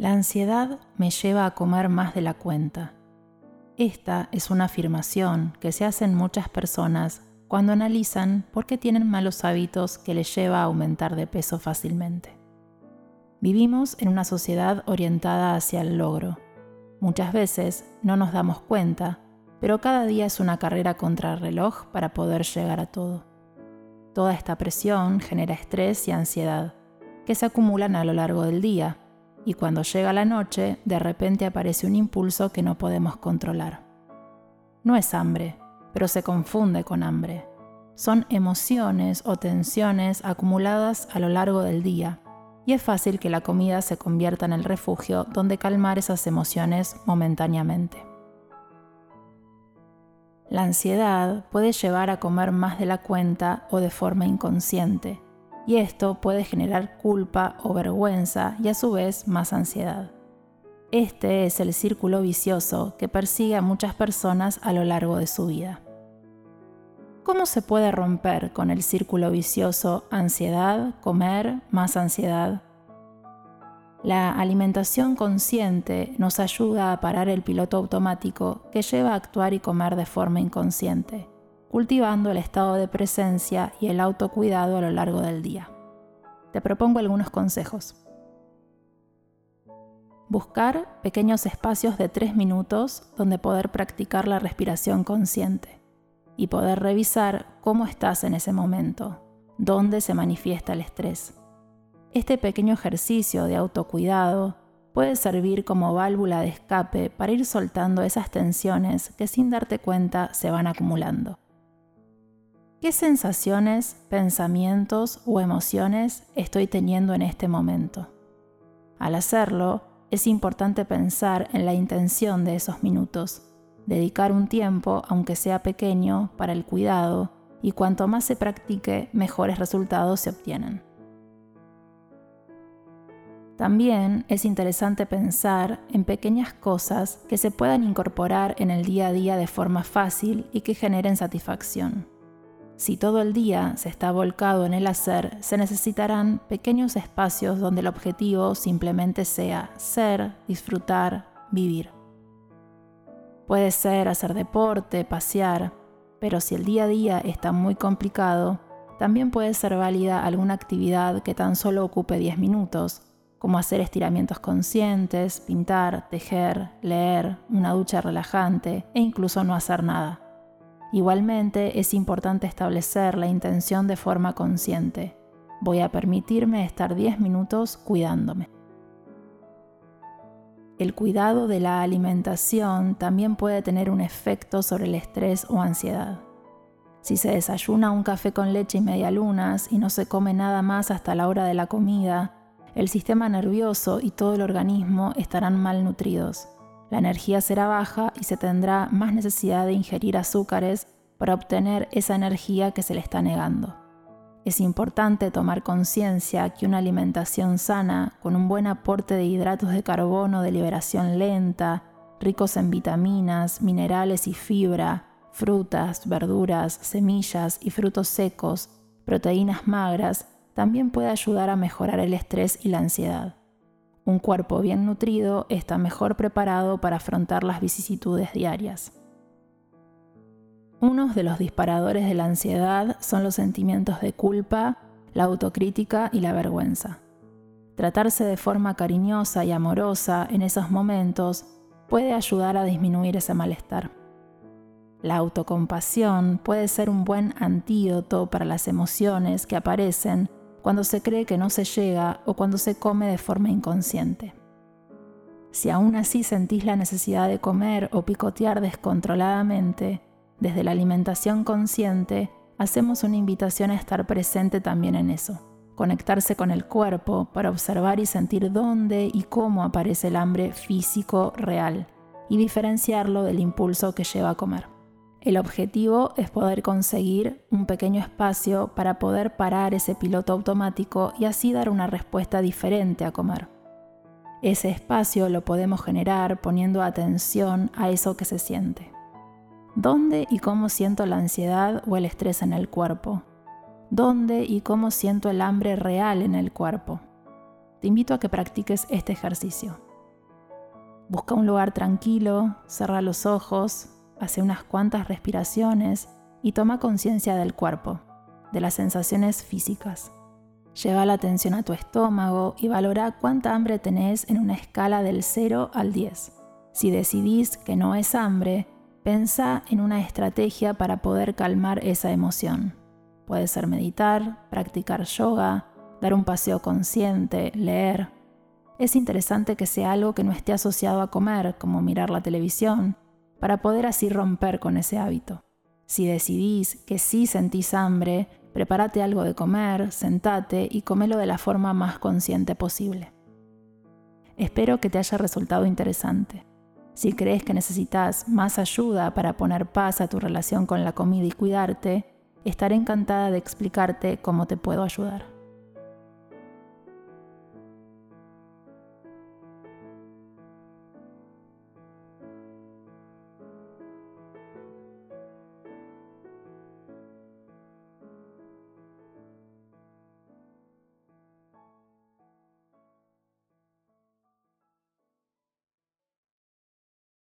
La ansiedad me lleva a comer más de la cuenta. Esta es una afirmación que se hacen muchas personas cuando analizan por qué tienen malos hábitos que les lleva a aumentar de peso fácilmente. Vivimos en una sociedad orientada hacia el logro. Muchas veces no nos damos cuenta, pero cada día es una carrera contra el reloj para poder llegar a todo. Toda esta presión genera estrés y ansiedad, que se acumulan a lo largo del día y cuando llega la noche, de repente aparece un impulso que no podemos controlar. No es hambre, pero se confunde con hambre. Son emociones o tensiones acumuladas a lo largo del día, y es fácil que la comida se convierta en el refugio donde calmar esas emociones momentáneamente. La ansiedad puede llevar a comer más de la cuenta o de forma inconsciente, y esto puede generar culpa o vergüenza y a su vez más ansiedad. Este es el círculo vicioso que persigue a muchas personas a lo largo de su vida. ¿Cómo se puede romper con el círculo vicioso ansiedad, comer, más ansiedad? La alimentación consciente nos ayuda a parar el piloto automático que lleva a actuar y comer de forma inconsciente cultivando el estado de presencia y el autocuidado a lo largo del día. Te propongo algunos consejos. Buscar pequeños espacios de tres minutos donde poder practicar la respiración consciente y poder revisar cómo estás en ese momento, dónde se manifiesta el estrés. Este pequeño ejercicio de autocuidado puede servir como válvula de escape para ir soltando esas tensiones que sin darte cuenta se van acumulando. ¿Qué sensaciones, pensamientos o emociones estoy teniendo en este momento? Al hacerlo, es importante pensar en la intención de esos minutos, dedicar un tiempo, aunque sea pequeño, para el cuidado, y cuanto más se practique, mejores resultados se obtienen. También es interesante pensar en pequeñas cosas que se puedan incorporar en el día a día de forma fácil y que generen satisfacción. Si todo el día se está volcado en el hacer, se necesitarán pequeños espacios donde el objetivo simplemente sea ser, disfrutar, vivir. Puede ser hacer deporte, pasear, pero si el día a día está muy complicado, también puede ser válida alguna actividad que tan solo ocupe 10 minutos, como hacer estiramientos conscientes, pintar, tejer, leer, una ducha relajante e incluso no hacer nada. Igualmente es importante establecer la intención de forma consciente. Voy a permitirme estar 10 minutos cuidándome. El cuidado de la alimentación también puede tener un efecto sobre el estrés o ansiedad. Si se desayuna un café con leche y media lunas y no se come nada más hasta la hora de la comida, el sistema nervioso y todo el organismo estarán malnutridos la energía será baja y se tendrá más necesidad de ingerir azúcares para obtener esa energía que se le está negando. Es importante tomar conciencia que una alimentación sana, con un buen aporte de hidratos de carbono de liberación lenta, ricos en vitaminas, minerales y fibra, frutas, verduras, semillas y frutos secos, proteínas magras, también puede ayudar a mejorar el estrés y la ansiedad. Un cuerpo bien nutrido está mejor preparado para afrontar las vicisitudes diarias. Unos de los disparadores de la ansiedad son los sentimientos de culpa, la autocrítica y la vergüenza. Tratarse de forma cariñosa y amorosa en esos momentos puede ayudar a disminuir ese malestar. La autocompasión puede ser un buen antídoto para las emociones que aparecen cuando se cree que no se llega o cuando se come de forma inconsciente. Si aún así sentís la necesidad de comer o picotear descontroladamente, desde la alimentación consciente, hacemos una invitación a estar presente también en eso, conectarse con el cuerpo para observar y sentir dónde y cómo aparece el hambre físico real y diferenciarlo del impulso que lleva a comer. El objetivo es poder conseguir un pequeño espacio para poder parar ese piloto automático y así dar una respuesta diferente a comer. Ese espacio lo podemos generar poniendo atención a eso que se siente. ¿Dónde y cómo siento la ansiedad o el estrés en el cuerpo? ¿Dónde y cómo siento el hambre real en el cuerpo? Te invito a que practiques este ejercicio. Busca un lugar tranquilo, cerra los ojos, hace unas cuantas respiraciones y toma conciencia del cuerpo, de las sensaciones físicas. Lleva la atención a tu estómago y valora cuánta hambre tenés en una escala del 0 al 10. Si decidís que no es hambre, Pensa en una estrategia para poder calmar esa emoción. Puede ser meditar, practicar yoga, dar un paseo consciente, leer. Es interesante que sea algo que no esté asociado a comer, como mirar la televisión, para poder así romper con ese hábito. Si decidís que sí sentís hambre, prepárate algo de comer, sentate y comelo de la forma más consciente posible. Espero que te haya resultado interesante. Si crees que necesitas más ayuda para poner paz a tu relación con la comida y cuidarte, estaré encantada de explicarte cómo te puedo ayudar.